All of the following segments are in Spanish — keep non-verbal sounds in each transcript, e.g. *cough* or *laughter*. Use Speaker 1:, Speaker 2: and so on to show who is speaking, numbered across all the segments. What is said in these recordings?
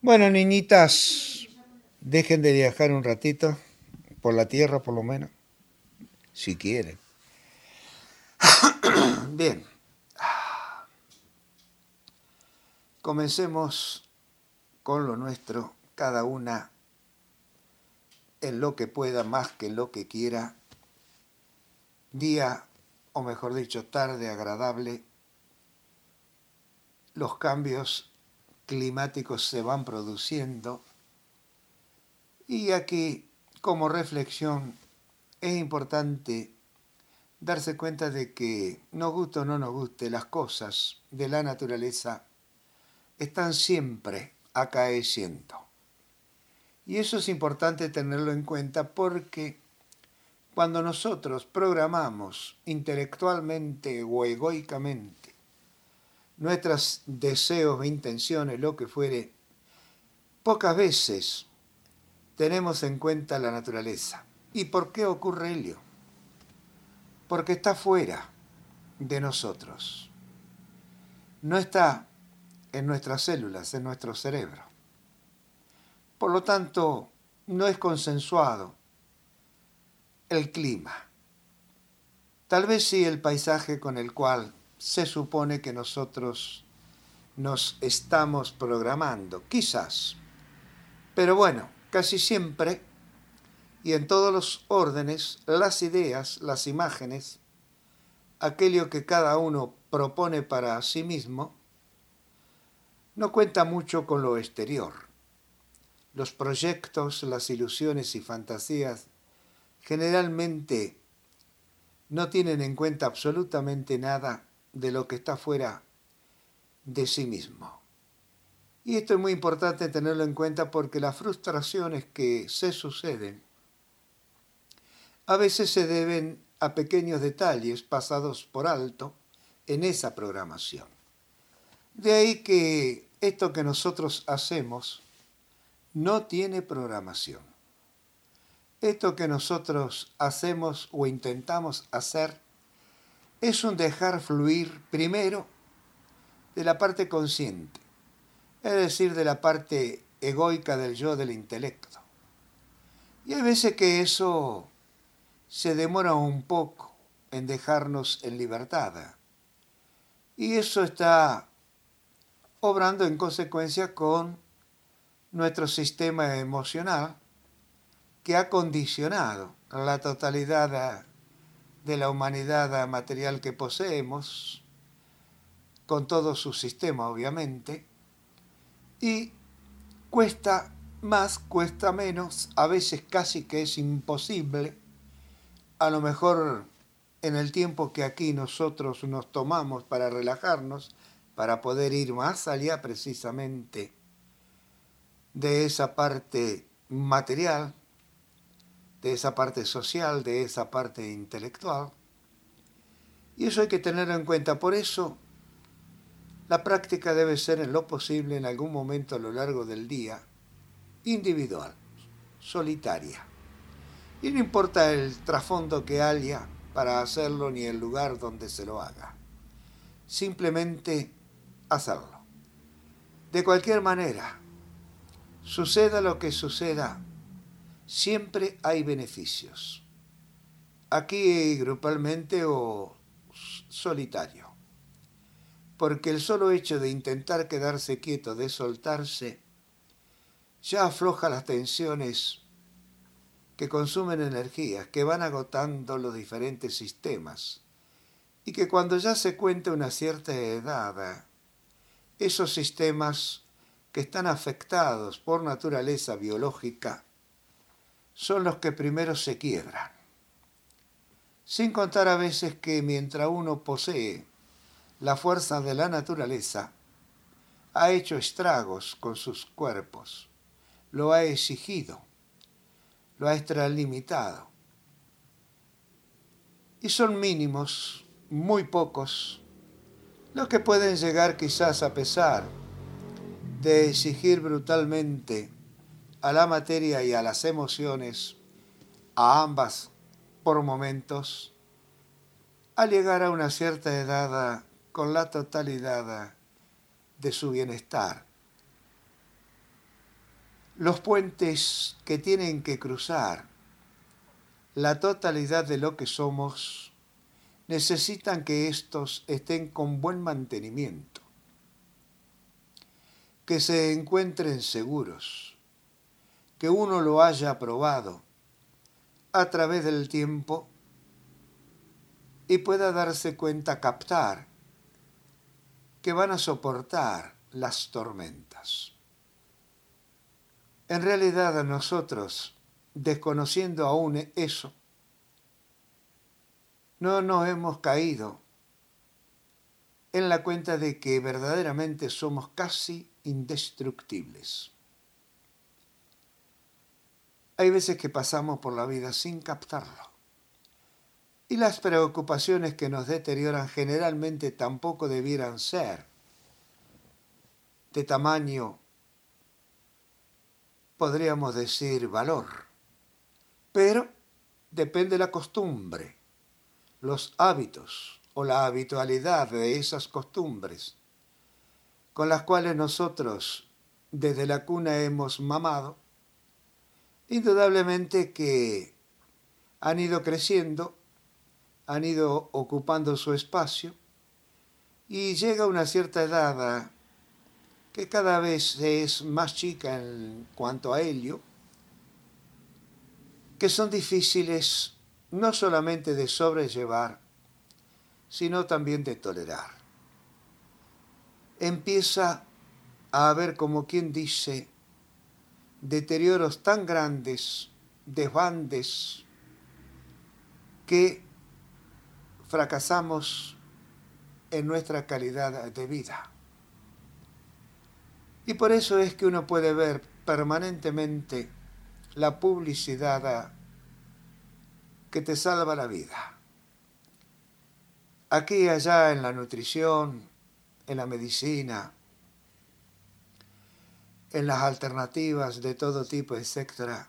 Speaker 1: Bueno, niñitas, dejen de viajar un ratito, por la tierra por lo menos, si quieren. *coughs* Bien. Comencemos con lo nuestro, cada una en lo que pueda, más que lo que quiera. Día, o mejor dicho, tarde agradable. Los cambios climáticos se van produciendo. Y aquí, como reflexión, es importante darse cuenta de que, nos guste o no nos guste, las cosas de la naturaleza están siempre acaeciendo. Y eso es importante tenerlo en cuenta porque cuando nosotros programamos intelectualmente o egoicamente nuestros deseos e intenciones, lo que fuere, pocas veces tenemos en cuenta la naturaleza. ¿Y por qué ocurre ello? Porque está fuera de nosotros. No está en nuestras células, en nuestro cerebro. Por lo tanto, no es consensuado el clima. Tal vez sí el paisaje con el cual se supone que nosotros nos estamos programando, quizás. Pero bueno, casi siempre y en todos los órdenes, las ideas, las imágenes, aquello que cada uno propone para sí mismo, no cuenta mucho con lo exterior. Los proyectos, las ilusiones y fantasías generalmente no tienen en cuenta absolutamente nada de lo que está fuera de sí mismo. Y esto es muy importante tenerlo en cuenta porque las frustraciones que se suceden a veces se deben a pequeños detalles pasados por alto en esa programación. De ahí que esto que nosotros hacemos no tiene programación. Esto que nosotros hacemos o intentamos hacer es un dejar fluir primero de la parte consciente, es decir, de la parte egoica del yo del intelecto. Y hay veces que eso se demora un poco en dejarnos en libertad. Y eso está obrando en consecuencia con nuestro sistema emocional que ha condicionado la totalidad de la humanidad material que poseemos, con todo su sistema obviamente, y cuesta más, cuesta menos, a veces casi que es imposible, a lo mejor en el tiempo que aquí nosotros nos tomamos para relajarnos, para poder ir más allá precisamente de esa parte material, de esa parte social, de esa parte intelectual. Y eso hay que tenerlo en cuenta. Por eso la práctica debe ser en lo posible en algún momento a lo largo del día individual, solitaria. Y no importa el trasfondo que haya para hacerlo ni el lugar donde se lo haga. Simplemente hacerlo. De cualquier manera, suceda lo que suceda, siempre hay beneficios. Aquí grupalmente o solitario. Porque el solo hecho de intentar quedarse quieto, de soltarse, ya afloja las tensiones que consumen energías, que van agotando los diferentes sistemas, y que cuando ya se cuenta una cierta edad, esos sistemas que están afectados por naturaleza biológica son los que primero se quiebran. Sin contar a veces que mientras uno posee la fuerza de la naturaleza, ha hecho estragos con sus cuerpos, lo ha exigido, lo ha extralimitado. Y son mínimos, muy pocos, los que pueden llegar quizás a pesar de exigir brutalmente a la materia y a las emociones, a ambas por momentos, al llegar a una cierta edad con la totalidad de su bienestar. Los puentes que tienen que cruzar la totalidad de lo que somos necesitan que estos estén con buen mantenimiento, que se encuentren seguros, que uno lo haya probado a través del tiempo y pueda darse cuenta, captar, que van a soportar las tormentas. En realidad a nosotros, desconociendo aún eso, no nos hemos caído en la cuenta de que verdaderamente somos casi indestructibles. Hay veces que pasamos por la vida sin captarlo. Y las preocupaciones que nos deterioran generalmente tampoco debieran ser de tamaño, podríamos decir, valor. Pero depende de la costumbre, los hábitos o la habitualidad de esas costumbres con las cuales nosotros desde la cuna hemos mamado, indudablemente que han ido creciendo han ido ocupando su espacio y llega una cierta edad que cada vez es más chica en cuanto a ello, que son difíciles no solamente de sobrellevar, sino también de tolerar. Empieza a haber, como quien dice, deterioros tan grandes, desbandes, que fracasamos en nuestra calidad de vida. Y por eso es que uno puede ver permanentemente la publicidad que te salva la vida. Aquí y allá en la nutrición, en la medicina, en las alternativas de todo tipo, etc.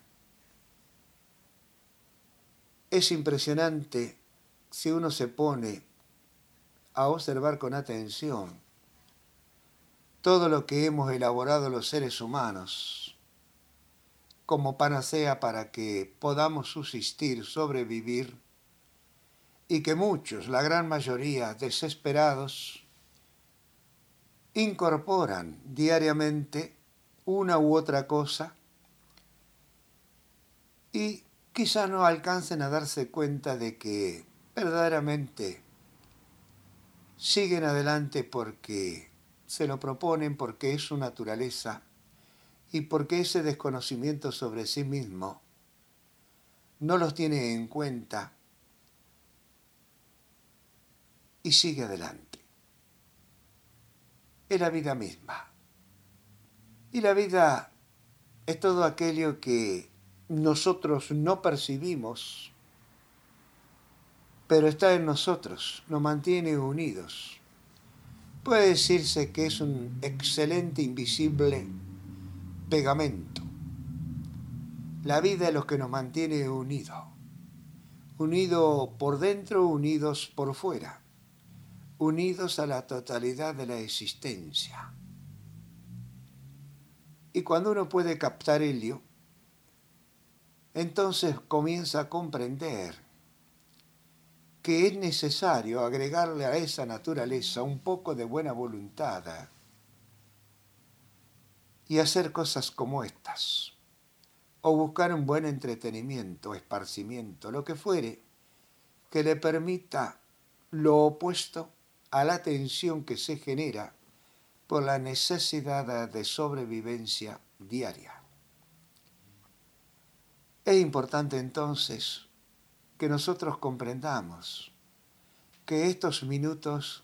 Speaker 1: Es impresionante si uno se pone a observar con atención todo lo que hemos elaborado los seres humanos como panacea para que podamos subsistir, sobrevivir, y que muchos, la gran mayoría, desesperados, incorporan diariamente una u otra cosa y quizá no alcancen a darse cuenta de que verdaderamente siguen adelante porque se lo proponen, porque es su naturaleza y porque ese desconocimiento sobre sí mismo no los tiene en cuenta y sigue adelante. Es la vida misma. Y la vida es todo aquello que nosotros no percibimos pero está en nosotros, nos mantiene unidos. Puede decirse que es un excelente invisible pegamento. La vida es lo que nos mantiene unidos, unidos por dentro, unidos por fuera, unidos a la totalidad de la existencia. Y cuando uno puede captar helio, entonces comienza a comprender que es necesario agregarle a esa naturaleza un poco de buena voluntad y hacer cosas como estas, o buscar un buen entretenimiento, esparcimiento, lo que fuere, que le permita lo opuesto a la tensión que se genera por la necesidad de sobrevivencia diaria. Es importante entonces que nosotros comprendamos que estos minutos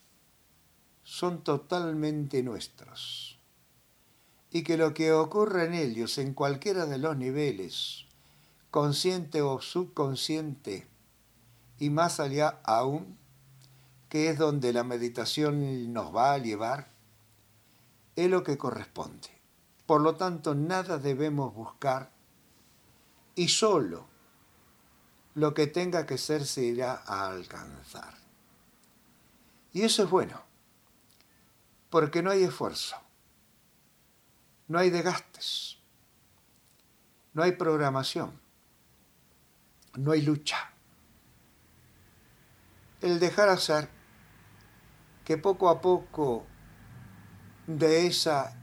Speaker 1: son totalmente nuestros y que lo que ocurre en ellos en cualquiera de los niveles, consciente o subconsciente, y más allá aún, que es donde la meditación nos va a llevar, es lo que corresponde. Por lo tanto, nada debemos buscar y solo lo que tenga que ser se irá a alcanzar. Y eso es bueno, porque no hay esfuerzo, no hay desgastes, no hay programación, no hay lucha. El dejar hacer que poco a poco de esa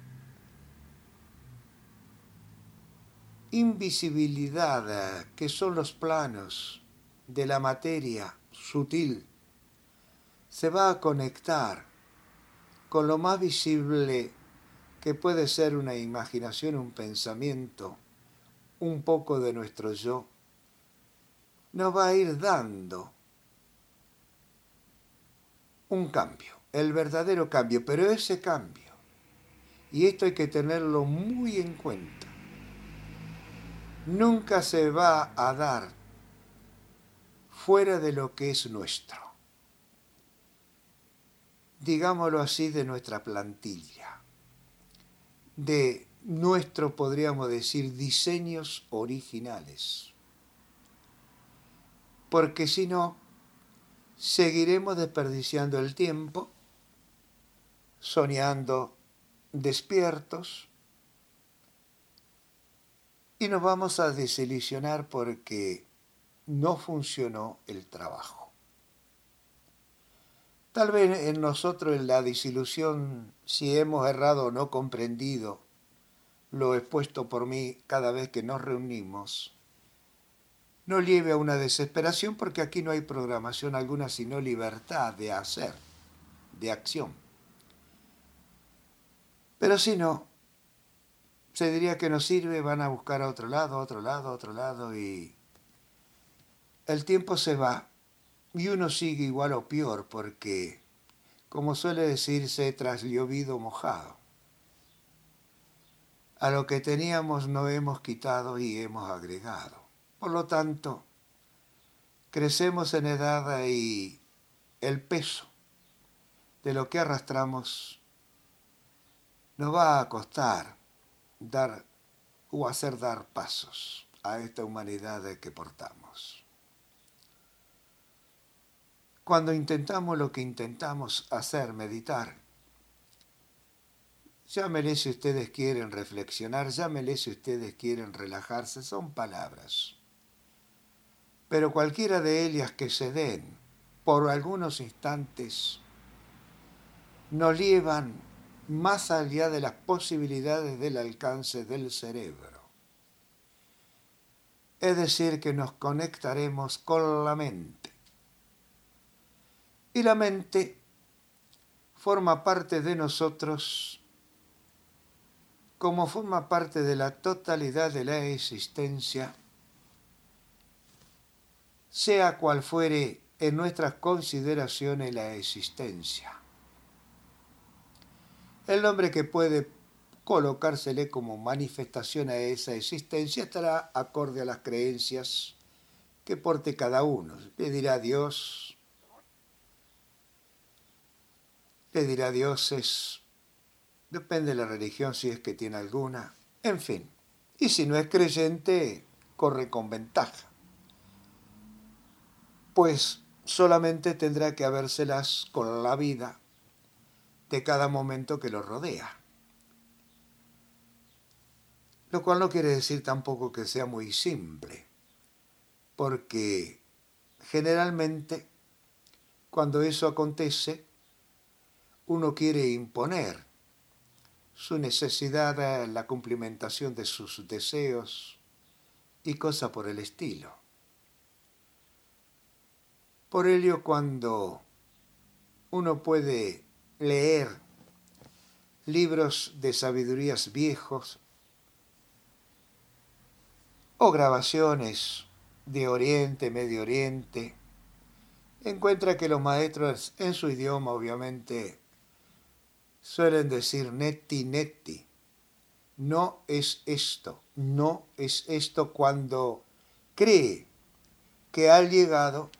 Speaker 1: invisibilidad que son los planos de la materia sutil se va a conectar con lo más visible que puede ser una imaginación, un pensamiento, un poco de nuestro yo, nos va a ir dando un cambio, el verdadero cambio, pero ese cambio, y esto hay que tenerlo muy en cuenta, nunca se va a dar fuera de lo que es nuestro. Digámoslo así, de nuestra plantilla, de nuestro, podríamos decir, diseños originales. Porque si no, seguiremos desperdiciando el tiempo, soñando despiertos, y nos vamos a desilusionar porque no funcionó el trabajo. Tal vez en nosotros en la desilusión, si hemos errado o no comprendido lo expuesto por mí cada vez que nos reunimos, no lleve a una desesperación porque aquí no hay programación alguna sino libertad de hacer, de acción. Pero si no, se diría que no sirve, van a buscar a otro lado, a otro lado, a otro lado y el tiempo se va y uno sigue igual o peor porque, como suele decirse, tras llovido mojado. A lo que teníamos no hemos quitado y hemos agregado. Por lo tanto, crecemos en edad y el peso de lo que arrastramos nos va a costar dar o hacer dar pasos a esta humanidad que portamos. Cuando intentamos lo que intentamos hacer, meditar, llámele si ustedes quieren reflexionar, llámele si ustedes quieren relajarse, son palabras. Pero cualquiera de ellas que se den por algunos instantes nos llevan más allá de las posibilidades del alcance del cerebro. Es decir, que nos conectaremos con la mente. Y la mente forma parte de nosotros como forma parte de la totalidad de la existencia, sea cual fuere en nuestras consideraciones la existencia el nombre que puede colocársele como manifestación a esa existencia estará acorde a las creencias que porte cada uno. Le dirá Dios, le dirá dioses, depende de la religión si es que tiene alguna, en fin. Y si no es creyente, corre con ventaja, pues solamente tendrá que habérselas con la vida de cada momento que lo rodea. Lo cual no quiere decir tampoco que sea muy simple, porque generalmente cuando eso acontece, uno quiere imponer su necesidad a la cumplimentación de sus deseos y cosas por el estilo. Por ello, cuando uno puede leer libros de sabidurías viejos o grabaciones de Oriente, Medio Oriente, encuentra que los maestros en su idioma obviamente suelen decir netti netti. No es esto, no es esto cuando cree que ha llegado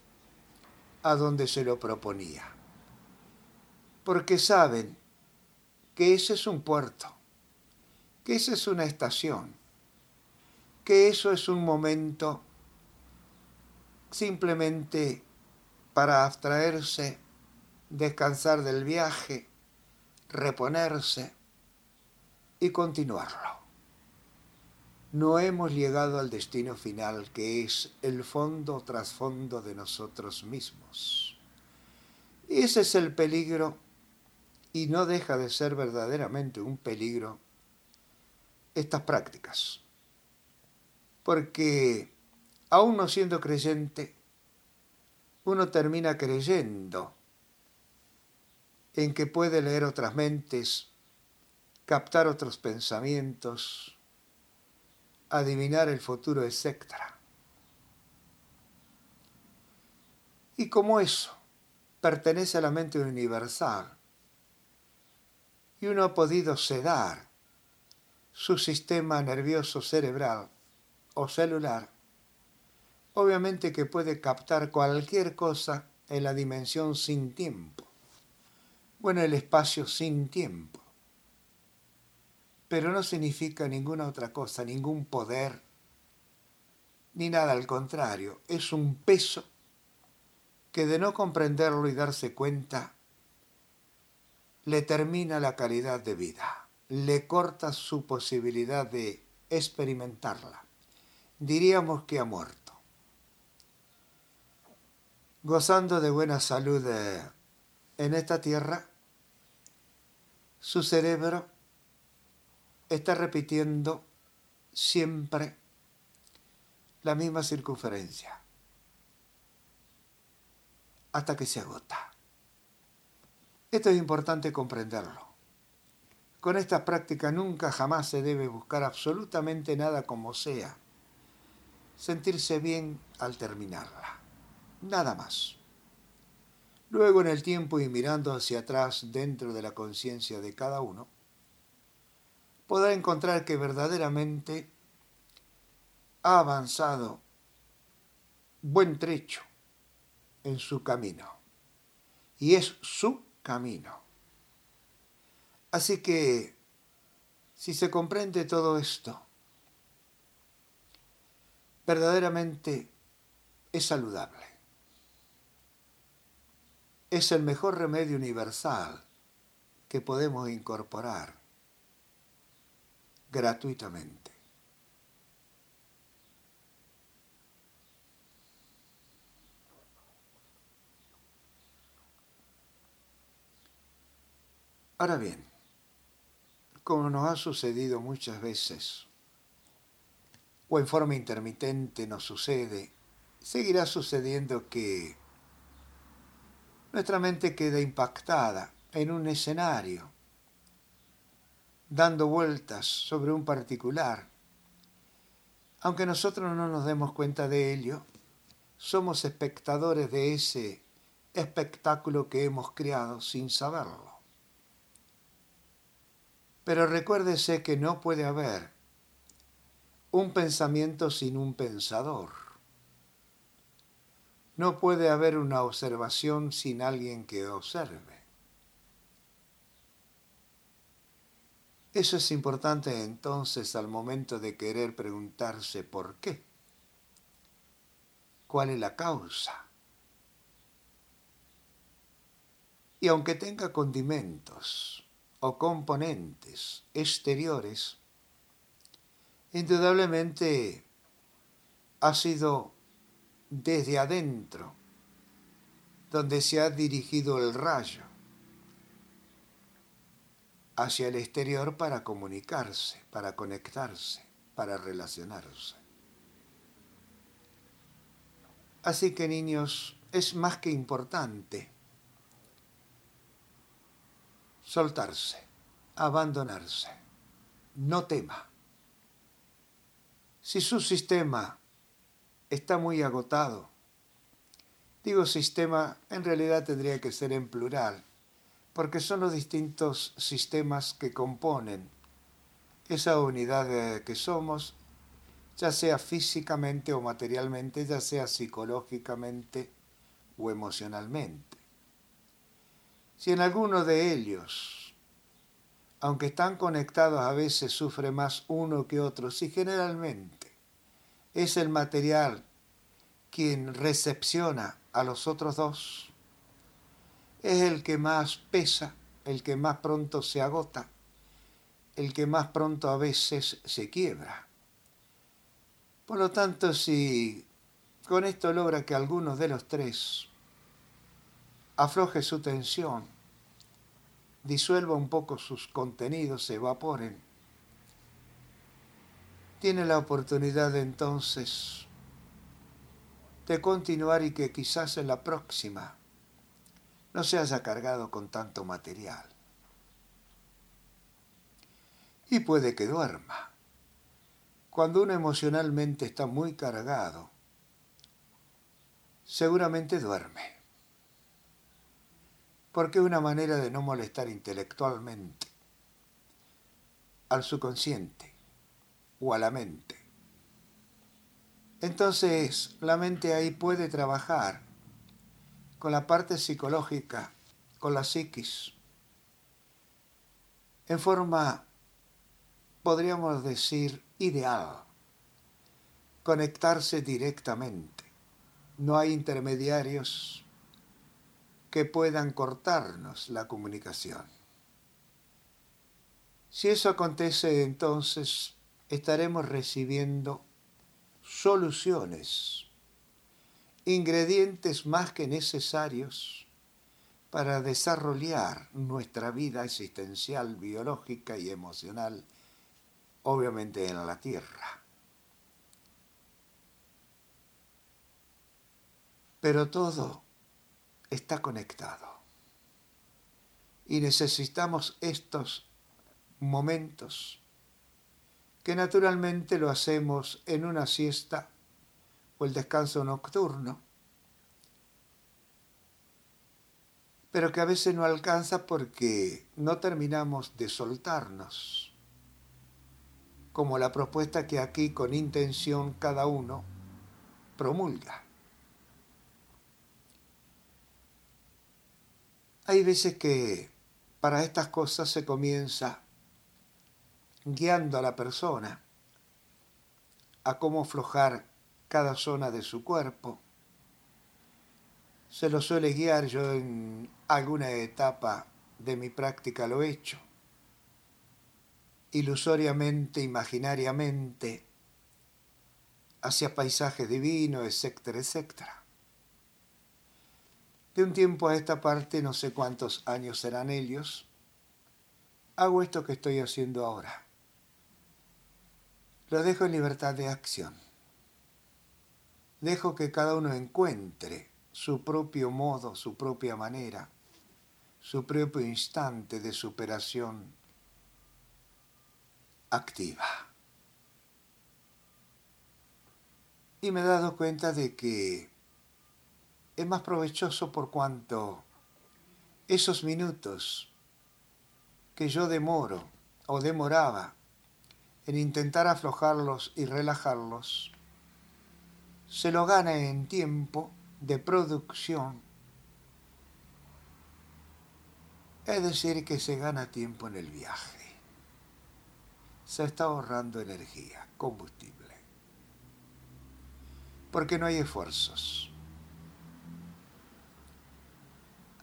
Speaker 1: a donde se lo proponía porque saben que ese es un puerto, que esa es una estación, que eso es un momento simplemente para abstraerse, descansar del viaje, reponerse y continuarlo. no hemos llegado al destino final que es el fondo trasfondo de nosotros mismos. Y ese es el peligro y no deja de ser verdaderamente un peligro estas prácticas. Porque aún no siendo creyente, uno termina creyendo en que puede leer otras mentes, captar otros pensamientos, adivinar el futuro, etc. Y como eso pertenece a la mente universal, y uno ha podido sedar su sistema nervioso cerebral o celular, obviamente que puede captar cualquier cosa en la dimensión sin tiempo, o en el espacio sin tiempo. Pero no significa ninguna otra cosa, ningún poder, ni nada al contrario, es un peso que de no comprenderlo y darse cuenta, le termina la calidad de vida, le corta su posibilidad de experimentarla. Diríamos que ha muerto gozando de buena salud eh, en esta tierra, su cerebro está repitiendo siempre la misma circunferencia hasta que se agota. Esto es importante comprenderlo. Con esta práctica nunca jamás se debe buscar absolutamente nada como sea. Sentirse bien al terminarla nada más. Luego en el tiempo y mirando hacia atrás dentro de la conciencia de cada uno, podrá encontrar que verdaderamente ha avanzado buen trecho en su camino. Y es su camino. Así que, si se comprende todo esto, verdaderamente es saludable es el mejor remedio universal que podemos incorporar gratuitamente. Ahora bien, como nos ha sucedido muchas veces, o en forma intermitente nos sucede, seguirá sucediendo que nuestra mente queda impactada en un escenario, dando vueltas sobre un particular. Aunque nosotros no nos demos cuenta de ello, somos espectadores de ese espectáculo que hemos creado sin saberlo. Pero recuérdese que no puede haber un pensamiento sin un pensador. No puede haber una observación sin alguien que observe. Eso es importante entonces al momento de querer preguntarse por qué. ¿Cuál es la causa? Y aunque tenga condimentos o componentes exteriores, indudablemente ha sido desde adentro, donde se ha dirigido el rayo hacia el exterior para comunicarse, para conectarse, para relacionarse. Así que niños, es más que importante soltarse, abandonarse. No tema. Si su sistema está muy agotado. Digo sistema, en realidad tendría que ser en plural, porque son los distintos sistemas que componen esa unidad que somos, ya sea físicamente o materialmente, ya sea psicológicamente o emocionalmente. Si en alguno de ellos, aunque están conectados a veces sufre más uno que otro, si generalmente es el material quien recepciona a los otros dos, es el que más pesa, el que más pronto se agota, el que más pronto a veces se quiebra. Por lo tanto, si con esto logra que algunos de los tres afloje su tensión, disuelva un poco sus contenidos, se evaporen, tiene la oportunidad entonces de continuar y que quizás en la próxima no se haya cargado con tanto material. Y puede que duerma. Cuando uno emocionalmente está muy cargado, seguramente duerme. Porque es una manera de no molestar intelectualmente al subconsciente o a la mente. Entonces la mente ahí puede trabajar con la parte psicológica, con la psiquis, en forma, podríamos decir, ideal. Conectarse directamente. No hay intermediarios que puedan cortarnos la comunicación. Si eso acontece, entonces estaremos recibiendo soluciones, ingredientes más que necesarios para desarrollar nuestra vida existencial, biológica y emocional obviamente en la tierra. Pero todo está conectado. Y necesitamos estos momentos que naturalmente lo hacemos en una siesta o el descanso nocturno, pero que a veces no alcanza porque no terminamos de soltarnos como la propuesta que aquí con intención cada uno promulga. Hay veces que para estas cosas se comienza guiando a la persona a cómo aflojar cada zona de su cuerpo. Se lo suele guiar, yo en alguna etapa de mi práctica lo he hecho ilusoriamente, imaginariamente, hacia paisajes divinos, etcétera, etcétera. De un tiempo a esta parte, no sé cuántos años serán ellos, hago esto que estoy haciendo ahora. Lo dejo en libertad de acción. Dejo que cada uno encuentre su propio modo, su propia manera, su propio instante de superación activa. Y me he dado cuenta de que es más provechoso por cuanto esos minutos que yo demoro o demoraba en intentar aflojarlos y relajarlos, se lo gana en tiempo de producción, es decir, que se gana tiempo en el viaje. Se está ahorrando energía, combustible, porque no hay esfuerzos.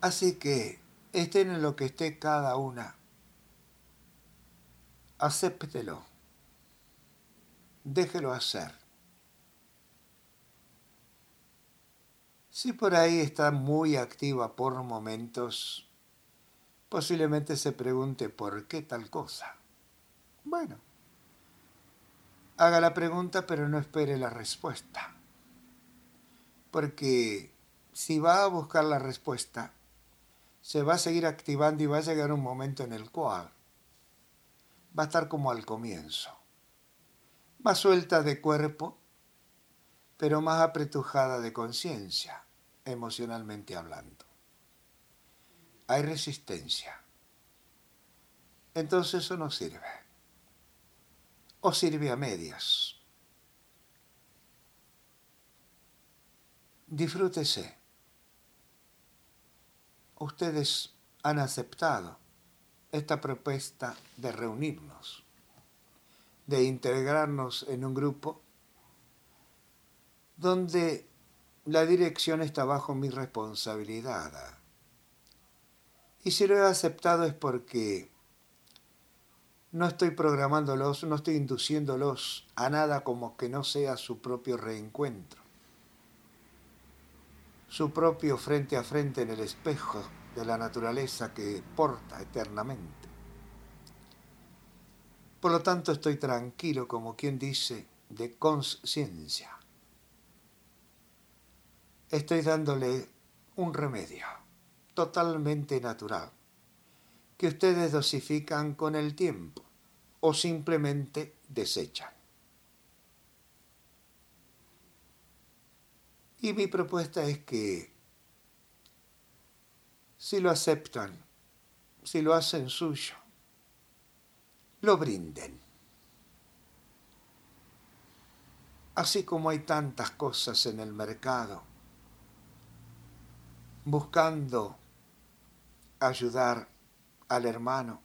Speaker 1: Así que estén en lo que esté cada una, acéptelo, déjelo hacer. Si por ahí está muy activa por momentos, posiblemente se pregunte por qué tal cosa. Bueno, haga la pregunta pero no espere la respuesta. Porque si va a buscar la respuesta, se va a seguir activando y va a llegar un momento en el cual va a estar como al comienzo. Más suelta de cuerpo, pero más apretujada de conciencia, emocionalmente hablando. Hay resistencia. Entonces eso no sirve o sirve a medias. Disfrútese. Ustedes han aceptado esta propuesta de reunirnos, de integrarnos en un grupo donde la dirección está bajo mi responsabilidad. Y si lo he aceptado es porque No estoy programándolos, no estoy induciéndolos a nada como que no sea su propio reencuentro, su propio frente a frente en el espejo de la naturaleza que porta eternamente. Por lo tanto, estoy tranquilo, como quien dice, de conciencia. Estoy dándole un remedio totalmente natural que ustedes dosifican con el tiempo o simplemente desechan. Y mi propuesta es que si lo aceptan, si lo hacen suyo, lo brinden. Así como hay tantas cosas en el mercado buscando ayudar al hermano,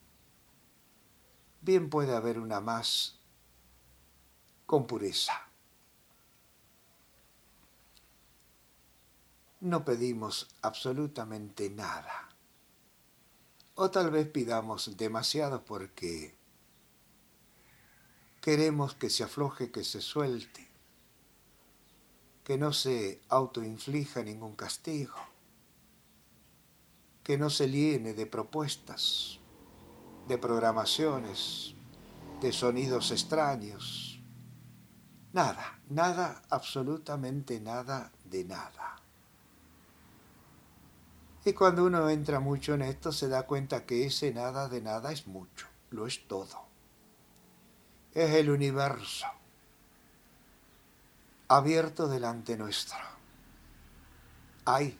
Speaker 1: bien puede haber una más con pureza. No pedimos absolutamente nada. O tal vez pidamos demasiado porque queremos que se afloje, que se suelte, que no se autoinflija ningún castigo que no se llene de propuestas, de programaciones, de sonidos extraños. Nada, nada, absolutamente nada de nada. Y cuando uno entra mucho en esto se da cuenta que ese nada de nada es mucho, lo es todo. Es el universo abierto delante nuestro. Hay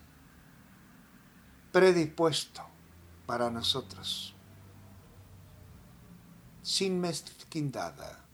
Speaker 1: predispuesto para nosotros, sin mezquindad.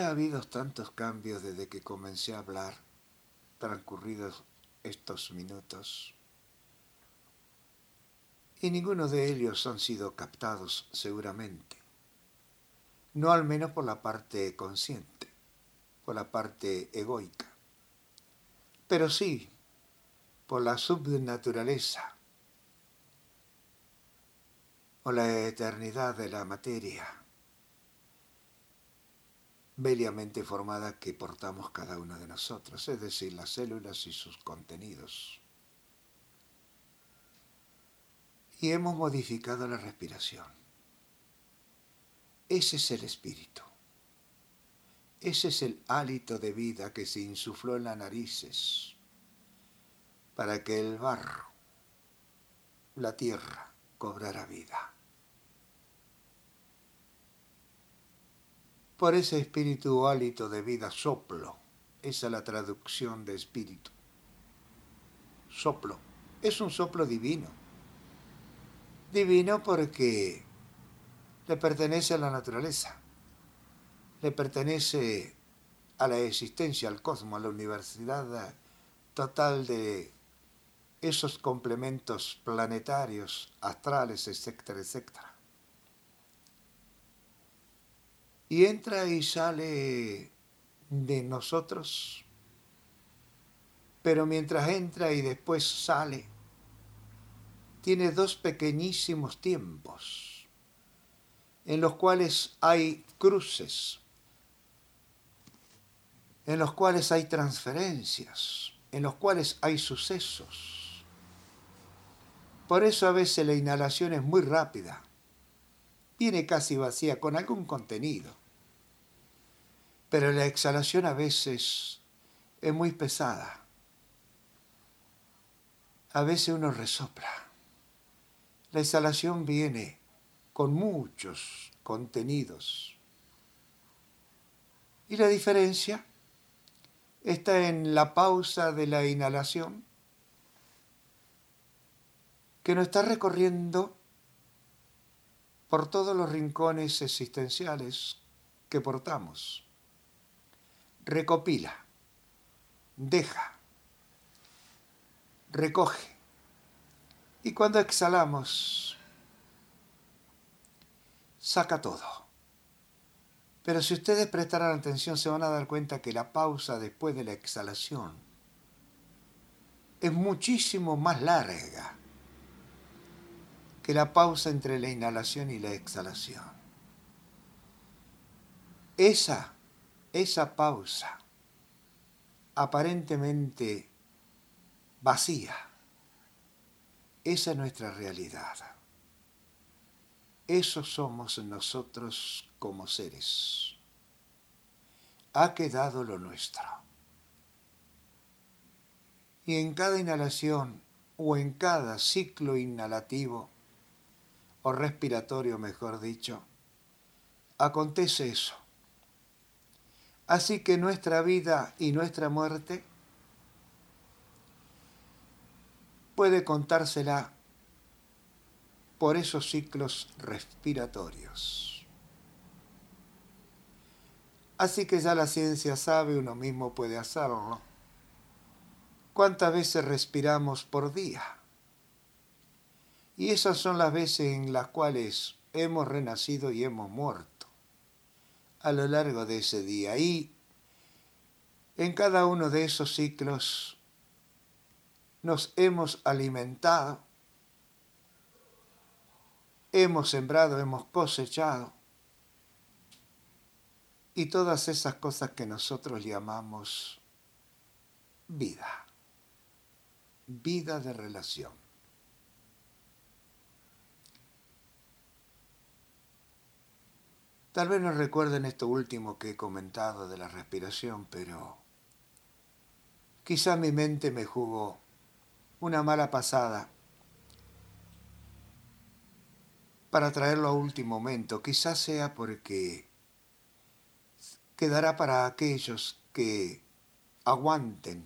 Speaker 1: Ha habido tantos cambios desde que comencé a hablar, transcurridos estos minutos. Y ninguno de ellos han sido captados seguramente. No al menos por la parte consciente, por la parte egoica. Pero sí por la subnaturaleza o la eternidad de la materia bellamente formada que portamos cada uno de nosotros, es decir, las células y sus contenidos. Y hemos modificado la respiración. Ese es el espíritu. Ese es el hálito de vida que se insufló en las narices para que el barro, la tierra, cobrara vida. Por ese espíritu hálito de vida, soplo. Esa es la traducción de espíritu. Soplo. Es un soplo divino. Divino porque le pertenece a la naturaleza. Le pertenece a la existencia, al cosmos, a la universidad total de esos complementos planetarios, astrales, etcétera, etcétera. Y entra y sale de nosotros, pero mientras entra y después sale, tiene dos pequeñísimos tiempos en los cuales hay cruces, en los cuales hay transferencias, en los cuales hay sucesos. Por eso a veces la inhalación es muy rápida, viene casi vacía con algún contenido pero la exhalación a veces es muy pesada. A veces uno resopla. La exhalación viene con muchos contenidos. Y la diferencia está en la pausa de la inhalación que nos está recorriendo por todos los rincones existenciales que portamos recopila, deja, recoge. Y cuando exhalamos, saca todo. Pero si ustedes prestaran atención se van a dar cuenta que la pausa después de la exhalación es muchísimo más larga que la pausa entre la inhalación y la exhalación. Esa, esa pausa aparentemente vacía, esa es nuestra realidad. Eso somos nosotros como seres. Ha quedado lo nuestro. Y en cada inhalación o en cada ciclo inhalativo, o respiratorio mejor dicho, acontece eso. Así que nuestra vida y nuestra muerte puede contársela por esos ciclos respiratorios. Así que ya la ciencia sabe, uno mismo puede hacerlo. ¿Cuántas veces respiramos por día? Y esas son las veces en las cuales hemos renacido y hemos muerto a lo largo de ese día. Y en cada uno de esos ciclos nos hemos alimentado hemos sembrado, hemos cosechado. Y todas esas cosas que nosotros llamamos vida, vida de relación. Tal vez no recuerden esto último que he comentado de la respiración, pero quizá mi mente me jugó una mala pasada para traerlo a último momento. Quizás sea porque quedará para aquellos que aguanten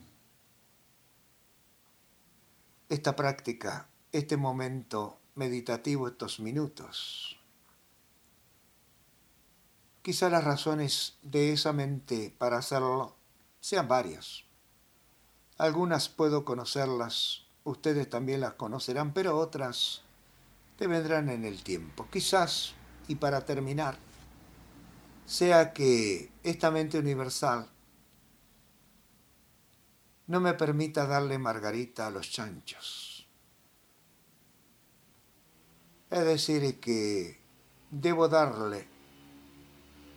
Speaker 1: esta práctica, este momento meditativo, estos minutos. Quizá las razones de esa mente para hacerlo sean varias. Algunas puedo conocerlas, ustedes también las conocerán, pero otras te vendrán en el tiempo. Quizás, y para terminar, sea que esta mente universal no me permita darle margarita a los chanchos. Es decir, que debo darle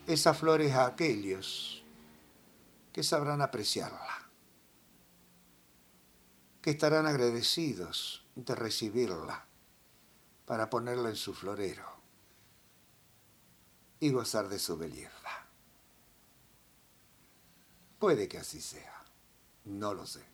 Speaker 1: esas flores a aquellos que sabrán apreciarla, que estarán agradecidos de recibirla para ponerlo en su florero y gozar de su belleza. Puede que así sea, no lo sé.